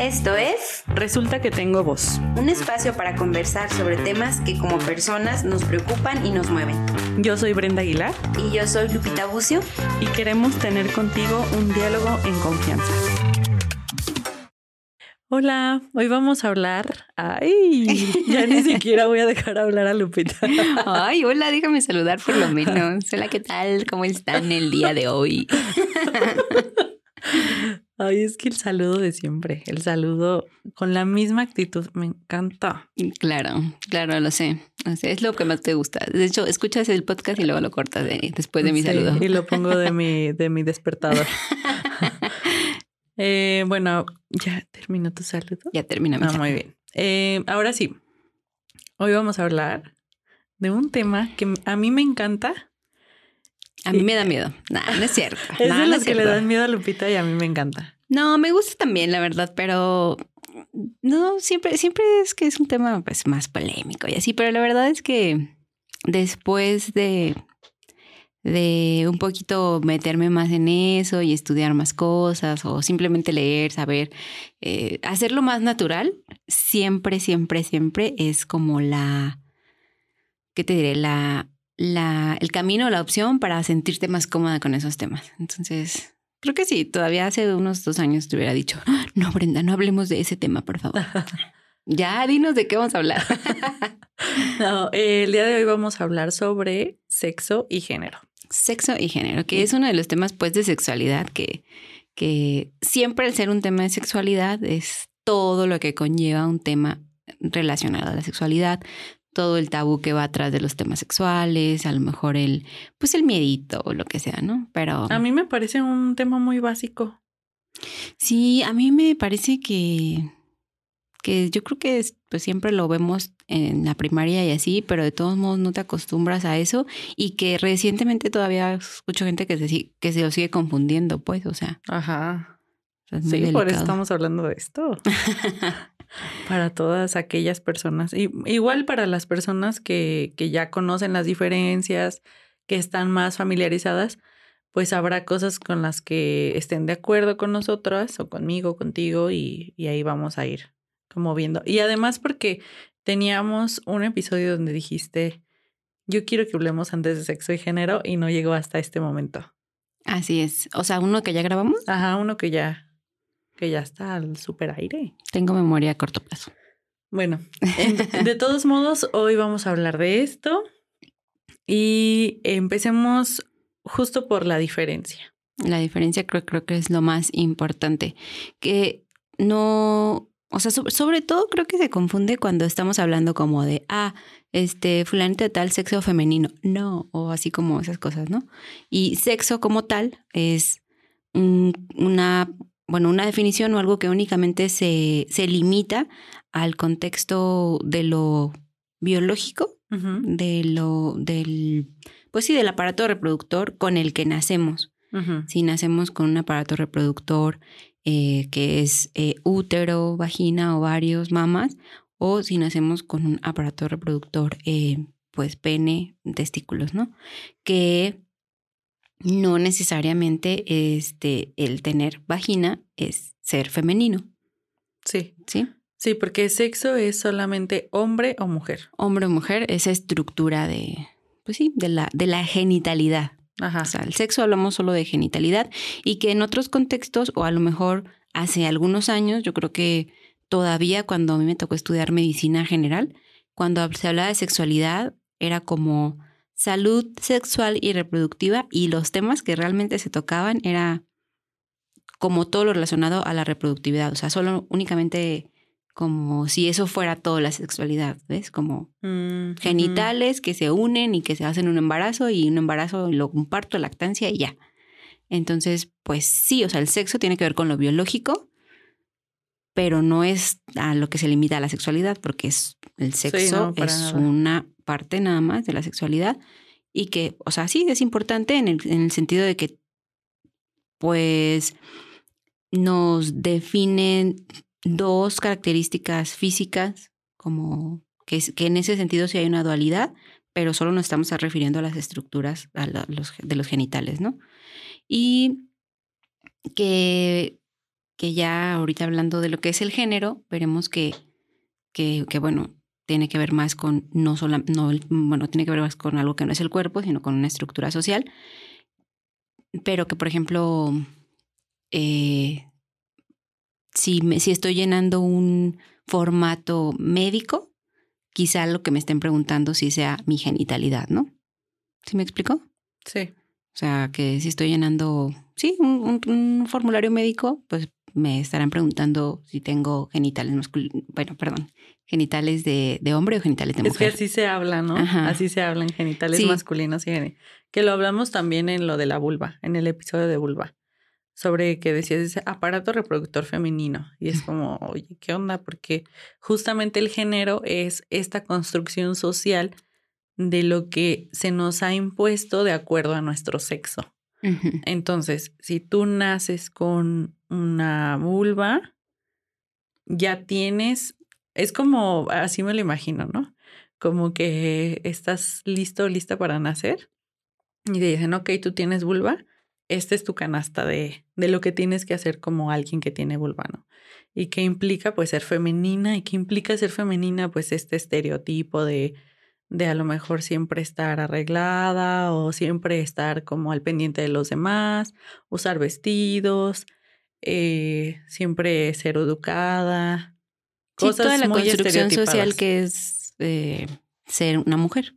Esto es Resulta que tengo voz. un espacio para conversar sobre temas que como personas nos preocupan y nos mueven. Yo soy Brenda Aguilar Y yo soy Lupita Bucio. y queremos tener contigo un diálogo en confianza. Hola, hoy vamos a hablar. Ay, ya ni siquiera voy a dejar hablar a Lupita. Ay, hola, déjame saludar por lo menos. Hola, ¿qué tal? ¿Cómo están el día de hoy? Ay, es que el saludo de siempre, el saludo con la misma actitud, me encanta. Claro, claro, lo sé. Lo sé, Es lo que más te gusta. De hecho, escuchas el podcast y luego lo cortas de- después de mi Sí, saludo. Y lo pongo de mi, de mi despertador. Eh, bueno, ya terminó tu saludo. Ya termina mi Ah, saludo. muy bien. Eh, ahora sí, hoy vamos a hablar de un tema que a mí me encanta. A mí me da miedo. No, no es cierto. Es de los que le dan miedo a Lupita y a mí me encanta. No, me gusta también, la verdad, pero no, siempre, siempre es que es un tema pues más polémico y así, pero la verdad es que después de, de un poquito meterme más en eso y estudiar más cosas o simplemente leer, saber, eh, hacerlo más natural, siempre, siempre, siempre es como la, ¿qué te diré? La, la, el camino, la opción para sentirte más cómoda con esos temas. Entonces, Creo que sí, todavía hace unos dos años te hubiera dicho, "Ah, no, Brenda, no hablemos de ese tema, por favor. ya, dinos de qué vamos a hablar. No, eh, el día de hoy vamos a hablar sobre sexo y género. Sexo y género, que es uno de los temas pues de sexualidad, que, que siempre al ser un tema de sexualidad es todo lo que conlleva un tema relacionado a la sexualidad, todo el tabú que va atrás de los temas sexuales, a lo mejor el, pues el miedito o lo que sea, ¿no? Pero... A mí me parece un tema muy básico. Sí, a mí me parece que, que yo creo que es- pues siempre lo vemos en la primaria y así, pero de todos modos no te acostumbras a eso y que recientemente todavía escucho gente que se, que se lo sigue confundiendo, pues, o sea, Ajá. Sí, por eso estamos hablando de esto. para todas aquellas personas. Y, igual para las personas que, que ya conocen las diferencias, que están más familiarizadas, pues habrá cosas con las que estén de acuerdo con nosotras o conmigo, contigo, y, y ahí vamos a ir como viendo. Y además porque teníamos un episodio donde dijiste, yo quiero que hablemos antes de sexo y género y no llegó hasta este momento. Así es. O sea, uno que ya grabamos, Ajá, uno que ya, que ya está al super aire. tengo memoria a corto plazo. Bueno, en- de todos modos, hoy vamos a hablar de esto y empecemos justo por la diferencia. La diferencia creo, creo que es lo más importante. Que no, o sea, sobre, sobre todo creo que se confunde cuando estamos hablando como de, ah, este, fulanito de tal sexo femenino. No, o así como esas cosas, ¿no? Y sexo como tal es un- una, bueno, una definición o algo que únicamente se, se limita al contexto de lo biológico de lo del pues sí del aparato reproductor con el que nacemos. Si nacemos con un aparato reproductor eh, que es eh, útero vagina ovarios mamas o si nacemos con un aparato reproductor eh, pues pene testículos no que no necesariamente este el tener vagina es ser femenino Sí, sí sí, porque sexo es solamente hombre o mujer. hombre o mujer esa estructura de pues sí de la de la genitalidad Ajá. O sea, el sexo hablamos solo de genitalidad y que en otros contextos, o a lo mejor hace algunos años, yo creo que todavía cuando a mí me tocó estudiar medicina general, cuando se hablaba de sexualidad, era como salud sexual y reproductiva y los temas que realmente se tocaban era como todo lo relacionado a la reproductividad, o sea, solo únicamente como si eso fuera toda la sexualidad, ¿ves? Como Mm, genitales que se unen y que se hacen un embarazo y un embarazo, y luego un parto, lactancia y ya. Entonces, pues sí, o sea, el sexo tiene que ver con lo biológico, pero no es a lo que se limita a la sexualidad, porque es el sexo no, es nada. una parte nada más de la sexualidad y que, o sea, sí es importante en el, en el sentido de que, pues, nos definen dos características físicas, como que, que en ese sentido sí hay una dualidad, pero solo nos estamos refiriendo a las estructuras a los- de los genitales, ¿no? Y que que ya ahorita hablando de lo que es el género, veremos que, que bueno, tiene que ver más con no solo, no, bueno, tiene que ver más con algo que no es el cuerpo, sino con una estructura social. Pero que, por ejemplo, eh, si, me, si estoy llenando un formato médico, quizá lo que me estén preguntando sí sea mi genitalidad, ¿no? ¿Sí me explico? Sí. O sea, que si estoy llenando, sí, un, un formulario médico, pues me estarán preguntando si tengo genitales masculinos, bueno, perdón, genitales de, de, hombre o genitales de mujer. Es que así se habla, ¿no? Ajá. Así se hablan genitales sí. masculinos y genitales. Que lo hablamos también en lo de la vulva, en el episodio de vulva, sobre que decías ese aparato reproductor femenino. Y es como, oye, ¿qué onda? Porque justamente el género es esta construcción social de lo que se nos ha impuesto de acuerdo a nuestro sexo. Uh -huh. Entonces, si tú naces con una vulva, ya tienes, es como, así me lo imagino, ¿no? Como que estás listo, lista para nacer y te dicen, ok, tú tienes vulva, esta es tu canasta de, de lo que tienes que hacer como alguien que tiene vulva, ¿no? Y qué implica, pues, ser femenina y qué implica ser femenina, pues, este estereotipo de, de a lo mejor siempre estar arreglada o siempre estar como al pendiente de los demás, usar vestidos, eh, siempre ser educada. Sí, toda la muy construcción social que es eh, ser una mujer.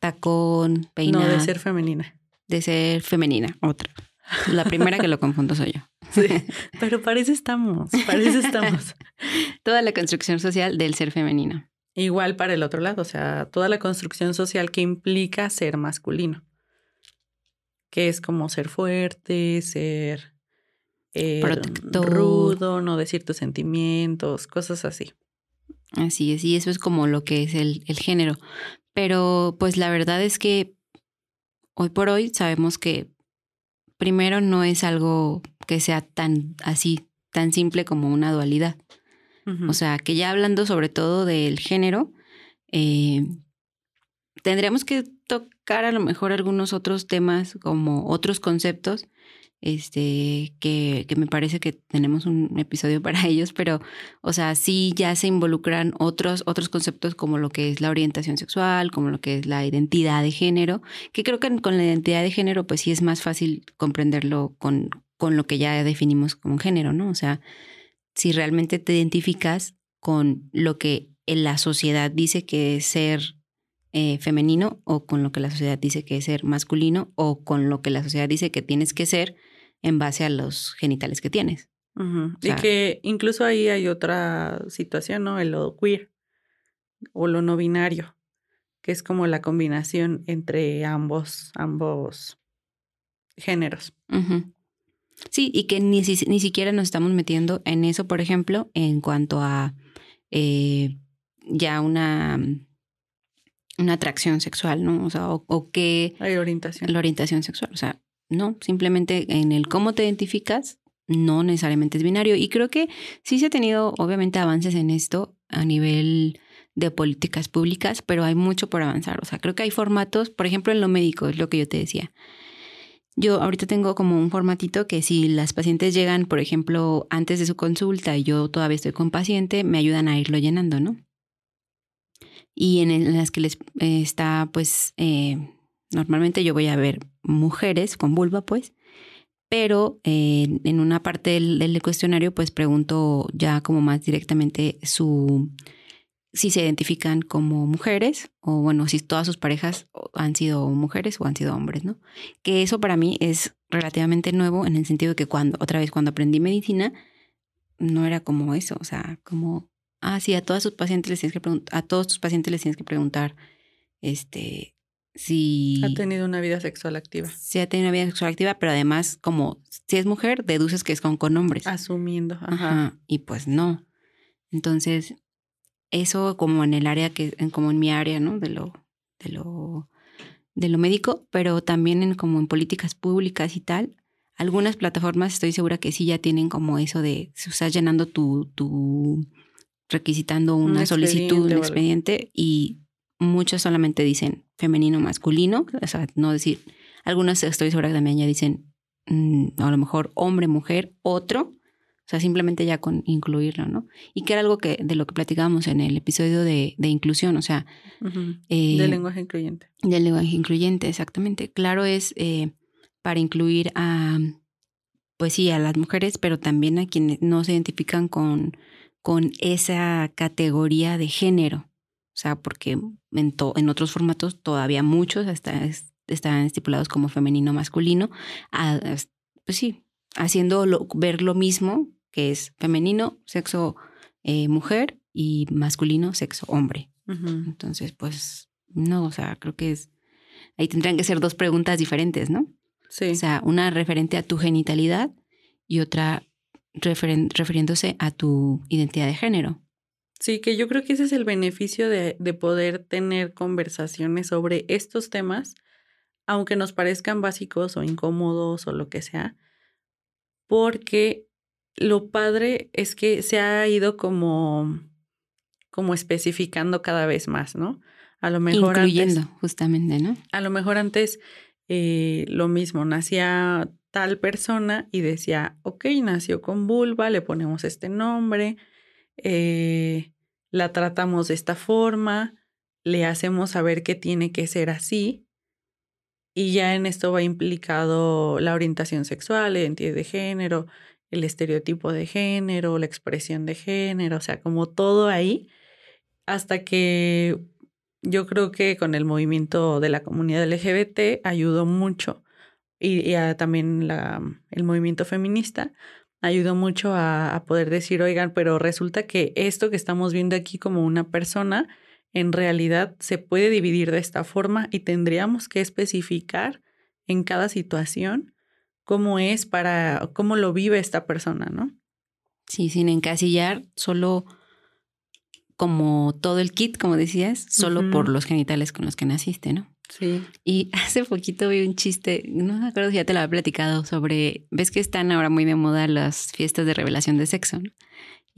Tacón, peinado. No, de ser femenina. De ser femenina, otra. La primera que lo confundo soy yo. Sí, pero parece estamos, parece estamos. toda la construcción social del ser femenino. Igual para el otro lado, o sea, toda la construcción social que implica ser masculino, que es como ser fuerte, ser eh, rudo, no decir tus sentimientos, cosas así. Así es, y eso es como lo que es el, el género. Pero pues la verdad es que hoy por hoy sabemos que primero no es algo que sea tan así, tan simple como una dualidad. Uh -huh. O sea, que ya hablando sobre todo del género, eh, tendríamos que tocar a lo mejor algunos otros temas como otros conceptos este, que, me parece que tenemos un episodio para ellos, pero, o sea, sí ya se involucran otros, otros conceptos como lo que es la orientación sexual, como lo que es la identidad de género, que creo que con la identidad de género, pues sí es más fácil comprenderlo con, con lo que ya definimos como género, ¿no? O sea, si realmente te identificas con lo que la sociedad dice que es ser eh, femenino o con lo que la sociedad dice que es ser masculino o con lo que la sociedad dice que tienes que ser en base a los genitales que tienes. Uh -huh. o sea, y que incluso ahí hay otra situación, ¿no? El lo queer o lo no binario, que es como la combinación entre ambos, ambos géneros. Uh -huh. Sí, y que ni, ni siquiera nos estamos metiendo en eso, por ejemplo, en cuanto a eh, ya una una atracción sexual, ¿no? O sea, o, o qué... Hay orientación. La orientación sexual. O sea, no, simplemente en el cómo te identificas, no necesariamente es binario. Y creo que sí se ha tenido, obviamente, avances en esto a nivel de políticas públicas, pero hay mucho por avanzar. O sea, creo que hay formatos, por ejemplo, en lo médico, es lo que yo te decía. Yo ahorita tengo como un formatito que si las pacientes llegan, por ejemplo, antes de su consulta y yo todavía estoy con paciente, me ayudan a irlo llenando, ¿no? y en, las que les eh, está, pues, eh, normalmente yo voy a ver mujeres con vulva, pues, pero eh, en una parte del, cuestionario, pues, pregunto ya como más directamente su, si se identifican como mujeres o, bueno, si todas sus parejas han sido mujeres o han sido hombres, ¿no? Que eso para mí es relativamente nuevo en el sentido de que cuando, otra vez, cuando aprendí medicina, no era como eso, o sea, como ah, sí, a todas sus pacientes les tienes que preguntar, a todos tus pacientes les tienes que preguntar, este, si... Ha tenido una vida sexual activa. Sí, ha tenido una vida sexual activa, pero además, como si es mujer, deduces que es con, con hombres. Asumiendo, ajá. ajá. Y pues no. Entonces, eso como en el área que, como en mi área, ¿no? De lo, de lo, de lo médico, pero también en como en políticas públicas y tal. Algunas plataformas estoy segura que sí ya tienen como eso de, si estás llenando tu, tu requisitando una un solicitud, un expediente y muchos solamente dicen femenino, masculino, o sea, no decir, algunas estoy segura que también ya dicen mmm, a lo mejor hombre, mujer, otro, O sea, simplemente ya con incluirlo, ¿no? Y que era algo que de lo que platicábamos en el episodio de, de inclusión, o sea... Eh, del lenguaje incluyente. Del lenguaje incluyente, exactamente. Claro es eh, para incluir a, pues sí, a las mujeres, pero también a quienes no se identifican con, con esa categoría de género. O sea, porque en, en otros formatos todavía muchos están estipulados como femenino masculino. pues sí, haciendo ver lo mismo que es femenino, sexo eh, mujer y masculino, sexo hombre. Entonces, pues no, o sea, creo que es, ahí tendrían que ser dos preguntas diferentes, ¿no? Sí. O sea, una referente a tu genitalidad y otra refiriéndose a tu identidad de género. Sí, que yo creo que ese es el beneficio de, de, poder tener conversaciones sobre estos temas, aunque nos parezcan básicos o incómodos o lo que sea, porque lo padre es que se ha ido como, como especificando cada vez más, ¿no? A lo mejor Incluyendo, justamente, ¿no? A lo mejor antes eh, lo mismo, nacía tal persona y decía, ok, nació con vulva, le ponemos este nombre, eh, la tratamos de esta forma, le hacemos saber que tiene que ser así, y ya en esto va implicado la orientación sexual, la identidad de género, el estereotipo de género, la expresión de género, o sea, como todo ahí, hasta que yo creo que con el movimiento de la comunidad LGBT ayudó mucho y, también la, el movimiento feminista ayudó mucho a, a, poder decir, oigan, pero resulta que esto que estamos viendo aquí como una persona, en realidad se puede dividir de esta forma y tendríamos que especificar en cada situación cómo es para, cómo lo vive esta persona, ¿no? Sí, sin encasillar, solo como todo el kit, como decías, solo por los genitales con los que naciste, ¿no? Sí. Y hace poquito vi un chiste, no me acuerdo si ya te lo había platicado, sobre, ves que están ahora muy de moda las fiestas de revelación de sexo, ¿no?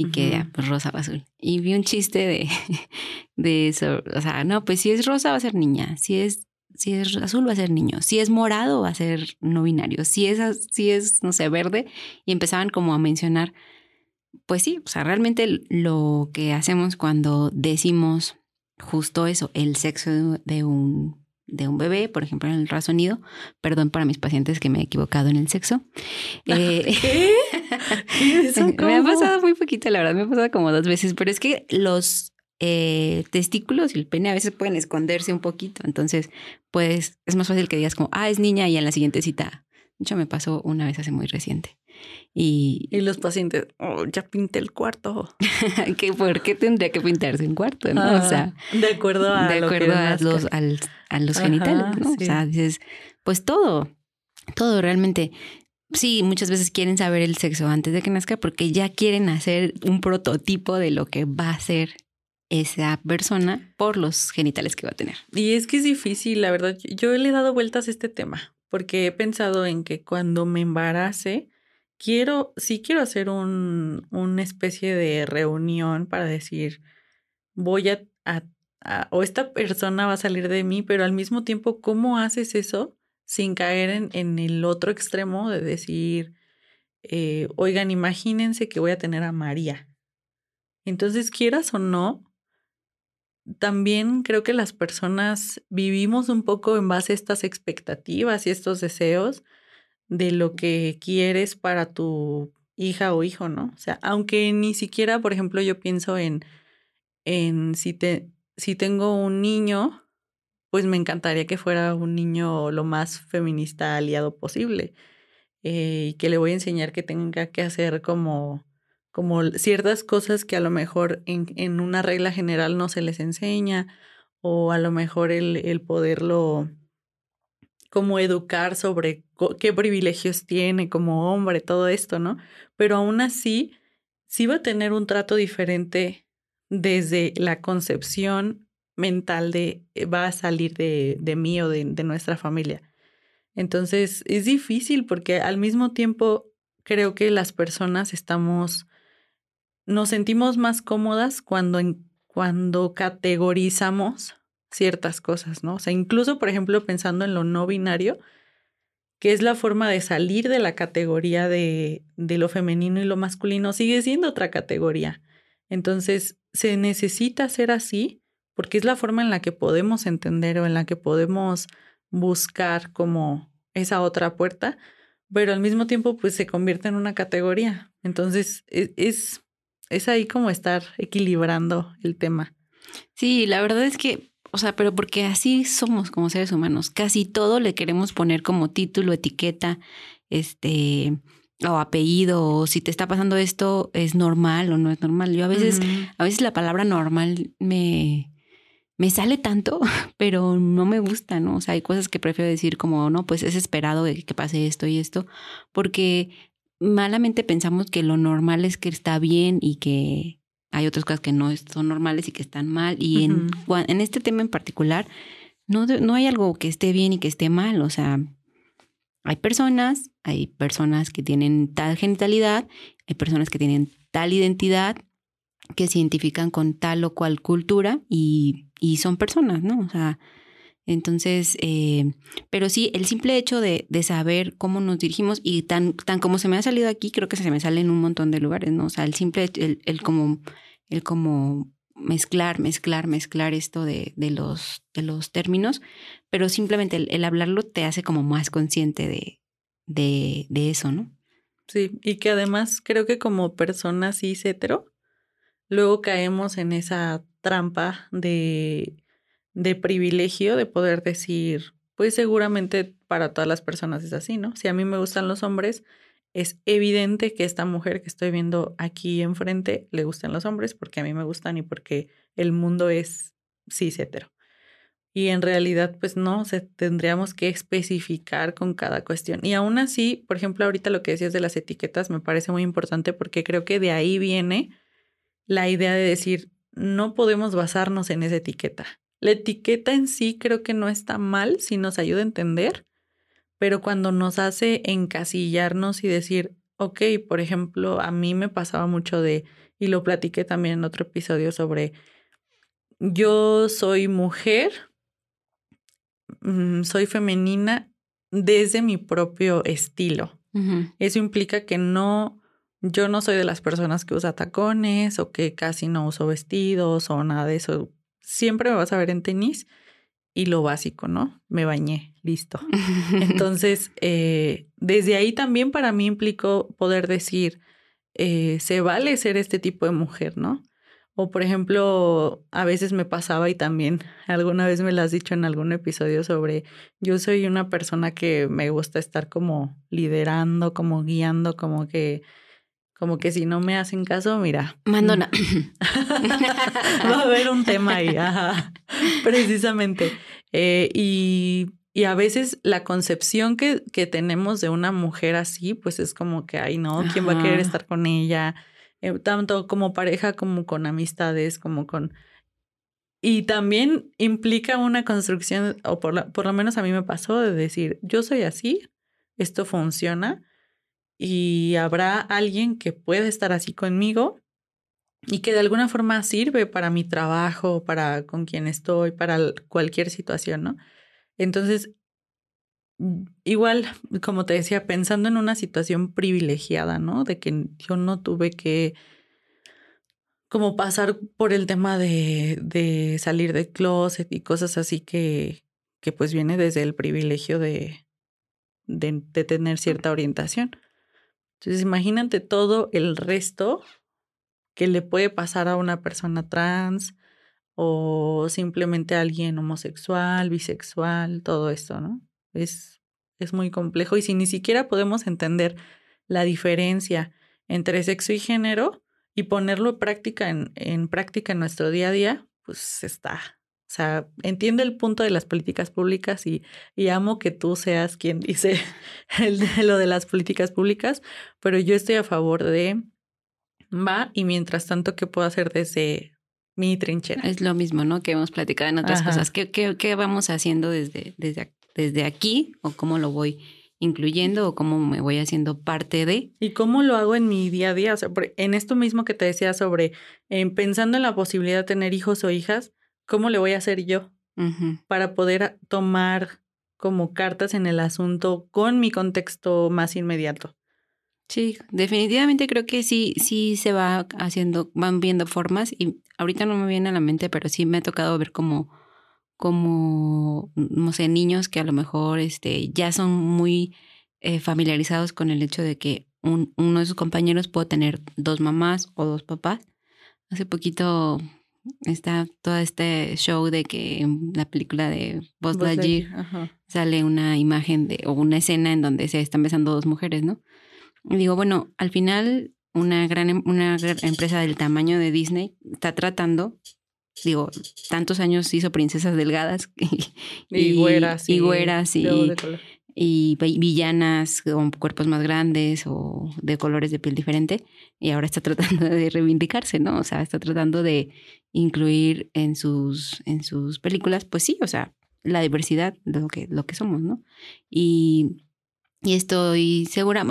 Y que, pues, rosa o azul. Y vi un chiste de, de eso, o sea, no, pues si es rosa va a ser niña, si es si es azul va a ser niño, si es morado va a ser no binario, si es, si es, no sé, verde, y empezaban como a mencionar, pues sí, o sea, realmente lo que hacemos cuando decimos justo eso, el sexo de un, de un bebé, por ejemplo, en el razonido, perdón para mis pacientes que me he equivocado en el sexo. Eh, me ha pasado muy poquito, la verdad, me ha pasado como dos veces, pero es que los eh, testículos y el pene a veces pueden esconderse un poquito. Entonces, pues es más fácil que digas como, ah, es niña y en la siguiente cita. De hecho, me pasó una vez hace muy reciente. Y, y los pacientes, oh, ya pinté el cuarto. ¿Qué, ¿Por qué tendría que pintarse un cuarto? ¿no? o sea, de acuerdo a, de acuerdo a, los, a los genitales, ¿no? O sea, dices, pues todo, todo realmente. Sí, muchas veces quieren saber el sexo antes de que nazca porque ya quieren hacer un prototipo de lo que va a ser esa persona por los genitales que va a tener. Y es que es difícil, la verdad. Yo le he dado vueltas a este tema porque he pensado en que cuando me embarace, quiero, sí quiero hacer un, una especie de reunión para decir, voy a, o esta persona va a salir de mí, pero al mismo tiempo, ¿cómo haces eso sin caer en, en el otro extremo de decir, eh, oigan, imagínense que voy a tener a María? Entonces, quieras o no, también creo que las personas vivimos un poco en base a estas expectativas y estos deseos de lo que quieres para tu hija o hijo, ¿no? O sea, aunque ni siquiera, por ejemplo, yo pienso en, en si, te, si tengo un niño, pues me encantaría que fuera un niño lo más feminista aliado posible eh, y que le voy a enseñar que tenga que hacer como como ciertas cosas que a lo mejor en, en, una regla general no se les enseña o a lo mejor el, el poderlo como educar sobre qué privilegios tiene como hombre, todo esto, ¿no? Pero aún así, sí va a tener un trato diferente desde la concepción mental de eh, va a salir de, de mí o de, de nuestra familia. Entonces, es difícil porque al mismo tiempo creo que las personas estamos nos sentimos más cómodas cuando, cuando categorizamos ciertas cosas, ¿no? O sea, incluso, por ejemplo, pensando en lo no binario, que es la forma de salir de la categoría de, de lo femenino y lo masculino, sigue siendo otra categoría. Entonces, se necesita ser así porque es la forma en la que podemos entender o en la que podemos buscar como esa otra puerta, pero al mismo tiempo pues se convierte en una categoría. Entonces, e, es, es ahí como estar equilibrando el tema. Sí, la verdad es que o sea, pero porque así somos como seres humanos. Casi todo le queremos poner como título, etiqueta, este, o apellido, o si te está pasando esto, es normal o no es normal. Yo a veces, a veces la palabra normal me, me sale tanto, pero no me gusta, ¿no? O sea, hay cosas que prefiero decir como, no, pues es esperado que pase esto y esto, porque malamente pensamos que lo normal es que está bien y que hay otras cosas que no son normales y que están mal. Y en, en este tema en particular, no, no hay algo que esté bien y que esté mal. O sea, hay personas, hay personas que tienen tal genitalidad, hay personas que tienen tal identidad, que se identifican con tal o cual cultura y, y son personas, ¿no? O sea, entonces, eh, pero sí, el simple hecho de, de, saber cómo nos dirigimos y tan, tan como se me ha salido aquí, creo que se me sale en un montón de lugares, ¿no? O sea, el simple, el, el como, el como mezclar, mezclar, mezclar esto de, de, los, de los términos, pero simplemente el, hablarlo te hace como más consciente de, de, de, eso, ¿no? Sí, y que además creo que como personas cis hetero, luego caemos en esa trampa de de privilegio de poder decir, pues seguramente para todas las personas es así, ¿no? Si a mí me gustan los hombres, es evidente que esta mujer que estoy viendo aquí enfrente le gustan los hombres porque a mí me gustan y porque el mundo es cis hetero. Y en realidad, pues no, se tendríamos que especificar con cada cuestión. Y aún así, por ejemplo, ahorita lo que decías de las etiquetas me parece muy importante porque creo que de ahí viene la idea de decir, no podemos basarnos en esa etiqueta. La etiqueta en sí creo que no está mal si nos ayuda a entender, pero cuando nos hace encasillarnos y decir, ok, por ejemplo, a mí me pasaba mucho de, y lo platiqué también en otro episodio sobre, yo soy mujer, mm, soy femenina desde mi propio estilo. Eso implica que no, yo no soy de las personas que usa tacones o que casi no uso vestidos o nada de eso siempre me vas a ver en tenis y lo básico, ¿no? Me bañé, listo. Entonces, eh, desde ahí también para mí implicó poder decir, eh, se vale ser este tipo de mujer, ¿no? O por ejemplo, a veces me pasaba y también alguna vez me lo has dicho en algún episodio sobre, yo soy una persona que me gusta estar como liderando, como guiando, como que como que si no me hacen caso, mira. Mandona. Va a haber un tema ahí, precisamente. Eh, y, y, a veces la concepción que, que, tenemos de una mujer así, pues es como que, ay, no, ¿quién va a querer estar con ella? Eh, tanto como pareja como con amistades, como con... Y también implica una construcción, o por, por lo menos a mí me pasó, de decir, yo soy así, esto funciona, y habrá alguien que pueda estar así conmigo y que de alguna forma sirve para mi trabajo, para con quien estoy, para cualquier situación, ¿no? Entonces, mm, igual, como te decía, pensando en una situación privilegiada, ¿no? De que yo no tuve que como pasar por el tema de, de salir del closet y cosas así que, que pues viene desde el privilegio de, de, de tener cierta orientación. Entonces, imagínate todo el resto que le puede pasar a una persona trans o simplemente a alguien homosexual, bisexual, todo esto, ¿no? Es, es muy complejo y si ni siquiera podemos entender la diferencia entre sexo y género y ponerlo práctica en, en práctica en nuestro día a día, pues está, o sea, entiende el punto de las políticas públicas y, y amo que tú seas quien dice el lo de las políticas públicas, pero yo estoy a favor de va y mientras tanto, ¿qué puedo hacer desde mi trinchera? Es lo mismo, ¿no? Que hemos platicado en otras cosas. ¿Qué, qué, qué vamos haciendo desde, desde, desde aquí o cómo lo voy incluyendo o cómo me voy haciendo parte de. ¿Y cómo lo hago en mi día a día? O sea, en esto mismo que te decía sobre pensando en la posibilidad de tener hijos o hijas, ¿cómo le voy a hacer yo para poder tomar como cartas en el asunto con mi contexto más inmediato. Sí, definitivamente creo que sí, sí se va haciendo, van viendo formas y ahorita no me viene a la mente, pero sí me ha tocado ver como, como, no sé, niños que a lo mejor este, ya son muy eh, familiarizados con el hecho de que un, uno de sus compañeros puede tener dos mamás o dos papás. Hace poquito está todo este show de que en la película de Buzz Lightyear sale una imagen de, o una escena en donde se están besando dos mujeres, ¿no? digo, bueno, al final una gran, em, una empresa del tamaño de Disney está tratando, digo, tantos años hizo princesas delgadas y, y, güeras. Y, güeras y, villanas con cuerpos más grandes o de colores de piel diferente. Y ahora está tratando de reivindicarse, ¿no? O sea, está tratando de incluir en sus, en sus películas, pues sí, o sea, la diversidad de lo que, lo que somos, ¿no? Y y estoy segura,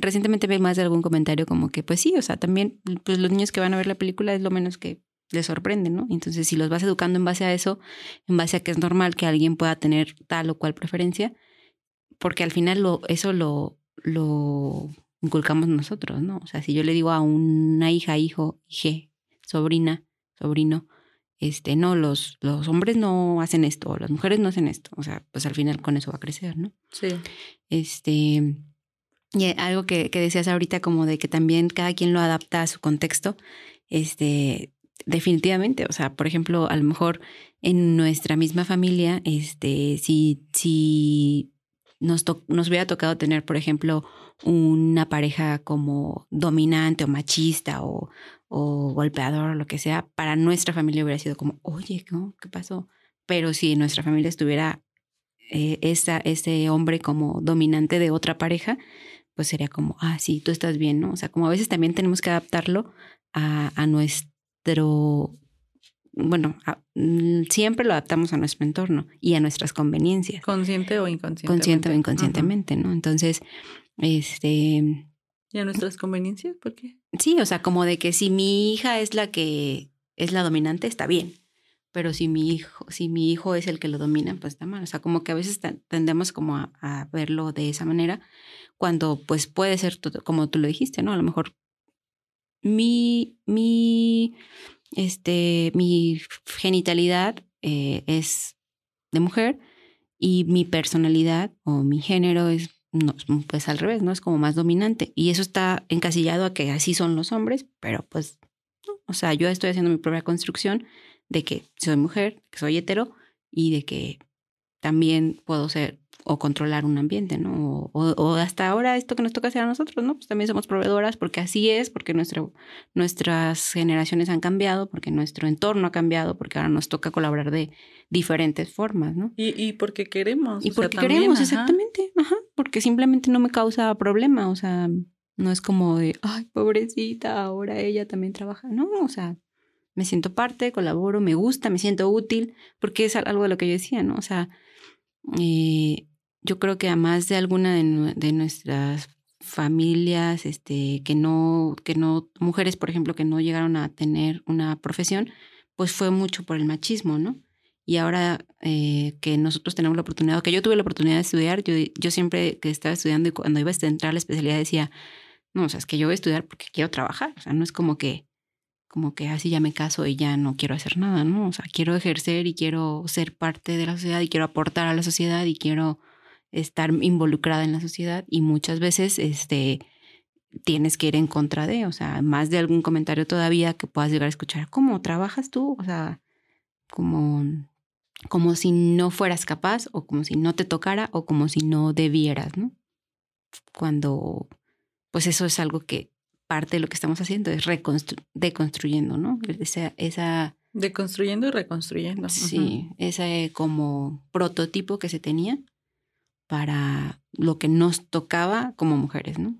recientemente vi más de algún comentario como que, pues sí, o sea, también pues los niños que van a ver la película es lo menos que les sorprende, ¿no? Entonces, si los vas educando en base a eso, en base a que es normal que alguien pueda tener tal o cual preferencia, porque al final lo, eso lo, lo inculcamos nosotros, ¿no? O sea, si yo le digo a una hija, hijo, hija, sobrina, sobrino, este, no, los, los hombres no hacen esto, las mujeres no hacen esto. O sea, pues al final con eso va a crecer, ¿no? Sí. Este, y algo que, que decías ahorita, como de que también cada quien lo adapta a su contexto, este, definitivamente, o sea, por ejemplo, a lo mejor en nuestra misma familia, este, si, si nos, nos hubiera tocado tener, por ejemplo, una pareja como dominante o machista o, o golpeador o lo que sea, para nuestra familia hubiera sido como, oye, ¿qué pasó? Pero si nuestra familia estuviera eh, ese hombre como dominante de otra pareja, pues sería como, ah, sí, tú estás bien, ¿no? O sea, como a veces también tenemos que adaptarlo a, a nuestro, bueno, mm, siempre lo adaptamos a nuestro entorno y a nuestras conveniencias. Consciente o inconscientemente. Consciente o inconscientemente, ¿no? Entonces, este, ¿Y a nuestras conveniencias? ¿Por qué? Sí, o sea, como de que si mi hija es la que es la dominante, está bien. Pero si mi hijo, si mi hijo es el que lo domina, pues está mal. O sea, como que a veces tendemos como a, verlo de esa manera, cuando pues puede ser como tú lo dijiste, ¿no? A lo mejor mi, mi, este, mi genitalidad eh, es de mujer y mi personalidad o mi género es no, pues al revés, ¿no? Es como más dominante. Y eso está encasillado a que así son los hombres, pero pues, o sea, yo estoy haciendo mi propia construcción de que soy mujer, que soy hetero y de que también puedo ser o controlar un ambiente, ¿no? O, hasta ahora esto que nos toca hacer a nosotros, ¿no? Pues también somos proveedoras porque así es, porque nuestro, nuestras generaciones han cambiado, porque nuestro entorno ha cambiado, porque ahora nos toca colaborar de diferentes formas, ¿no? Y, y porque queremos. Y porque queremos, exactamente, ajá, porque simplemente no me causa problema, o sea, no es como de, ay, pobrecita, ahora ella también trabaja, no, o sea, me siento parte, colaboro, me gusta, me siento útil, porque es algo de lo que yo decía, ¿no? O sea, eh, yo creo que a más de alguna de, nuestras familias, este, que no, que no, mujeres, por ejemplo, que no llegaron a tener una profesión, pues fue mucho por el machismo, ¿no? Y ahora eh, que nosotros tenemos la oportunidad, que yo tuve la oportunidad de estudiar, yo, yo siempre que estaba estudiando y cuando iba a entrar a la especialidad decía, no, o sea, es que yo voy a estudiar porque quiero trabajar, o sea, no es como que, como que así ya me caso y ya no quiero hacer nada, ¿no? O sea, quiero ejercer y quiero ser parte de la sociedad y quiero aportar a la sociedad y quiero estar involucrada en la sociedad y muchas veces este, tienes que ir en contra de, o sea, más de algún comentario todavía que puedas llegar a escuchar, ¿cómo trabajas tú? O sea, como, como si no fueras capaz o como si no te tocara o como si no debieras, ¿no? Cuando, pues eso es algo que parte de lo que estamos haciendo es deconstruyendo, ¿no? Esa, esa... Deconstruyendo y reconstruyendo. Sí, ese como prototipo que se tenía para lo que nos tocaba como mujeres, ¿no?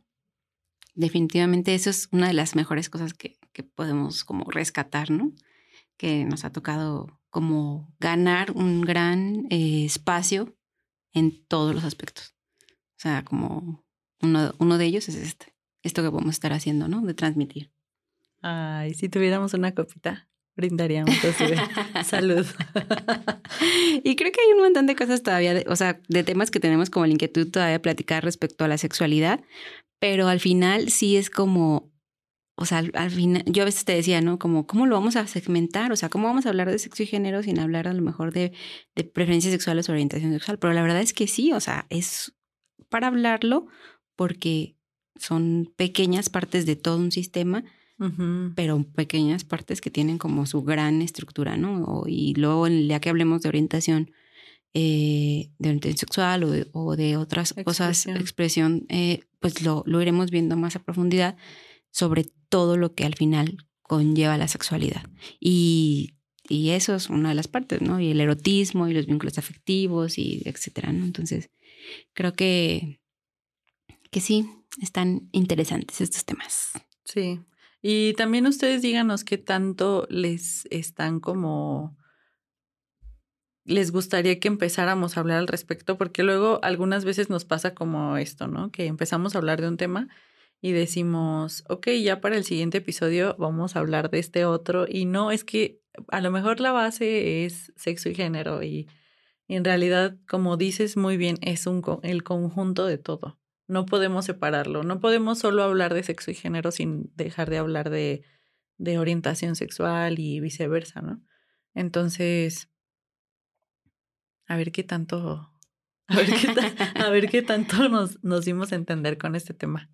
Definitivamente eso es una de las mejores cosas que, que podemos como rescatar, ¿no? Que nos ha tocado como ganar un gran eh, espacio en todos los aspectos. O sea, como uno, uno de ellos es este, esto que podemos estar haciendo, ¿no? De transmitir. Ay, si tuviéramos una copita. Brindaríamos así de salud. y creo que hay un montón de cosas todavía, o sea, de temas que tenemos como la inquietud todavía platicar respecto a la sexualidad, pero al final sí es como, o sea, al, final, yo a veces te decía, ¿no? Como, ¿cómo lo vamos a segmentar? O sea, ¿cómo vamos a hablar de sexo y género sin hablar a lo mejor de, de preferencias sexuales o orientación sexual? Pero la verdad es que sí, o sea, es para hablarlo porque son pequeñas partes de todo un sistema pero pequeñas partes que tienen como su gran estructura, ¿no? y luego, ya que hablemos de orientación, eh, de orientación sexual o de, otras cosas, expresión, eh, pues lo, lo iremos viendo más a profundidad sobre todo lo que al final conlleva la sexualidad. Y, y, eso es una de las partes, ¿no? Y el erotismo y los vínculos afectivos y etcétera, ¿no? Entonces, creo que, que sí, están interesantes estos temas. Sí, y también ustedes díganos qué tanto les están como les gustaría que empezáramos a hablar al respecto, porque luego algunas veces nos pasa como esto, ¿no? Que empezamos a hablar de un tema y decimos, ok, ya para el siguiente episodio vamos a hablar de este otro, y no, es que a lo mejor la base es sexo y género, y, en realidad, como dices muy bien, es un, el conjunto de todo. No podemos separarlo. No podemos solo hablar de sexo y género sin dejar de hablar de, de orientación sexual y viceversa, ¿no? Entonces, a ver qué tanto, a ver qué, a ver qué tanto nos, nos dimos a entender con este tema.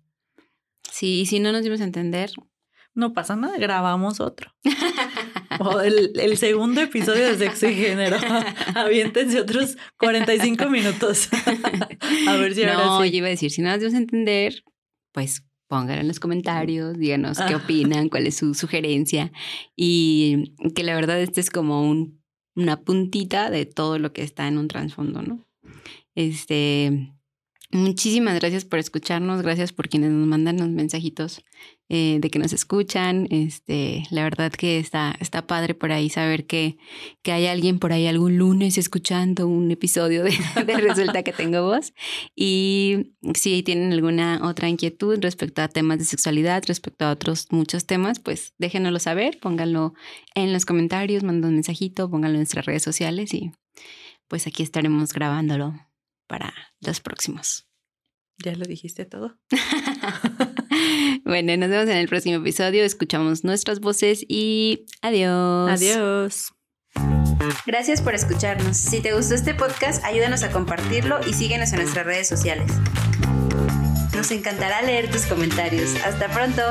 Sí, y si no nos dimos a entender, no pasa nada, grabamos otro. el, el, segundo episodio de Sexo y Género. Aviéntense otros 45 minutos. a ver si no, ahora sí. yo iba a decir, si no dimos a entender, pues pónganlo en los comentarios, díganos qué opinan, cuál es su sugerencia. Y que la verdad este es como un, una puntita de todo lo que está en un trasfondo, ¿no? Este, Muchísimas gracias por escucharnos, gracias por quienes nos mandan los mensajitos eh, de que nos escuchan. Este, la verdad que está, está padre por ahí saber que, que hay alguien por ahí algún lunes escuchando un episodio de, Resulta que tengo voz. Y si tienen alguna otra inquietud respecto a temas de sexualidad, respecto a otros muchos temas, pues déjenoslo saber, pónganlo en los comentarios, manden un mensajito, pónganlo en nuestras redes sociales y pues aquí estaremos grabándolo para los próximos. Ya lo dijiste todo. bueno, nos vemos en el próximo episodio. Escuchamos nuestras voces y adiós. Adiós. Gracias por escucharnos. Si te gustó este podcast, ayúdanos a compartirlo y síguenos en nuestras redes sociales. Nos encantará leer tus comentarios. Hasta pronto.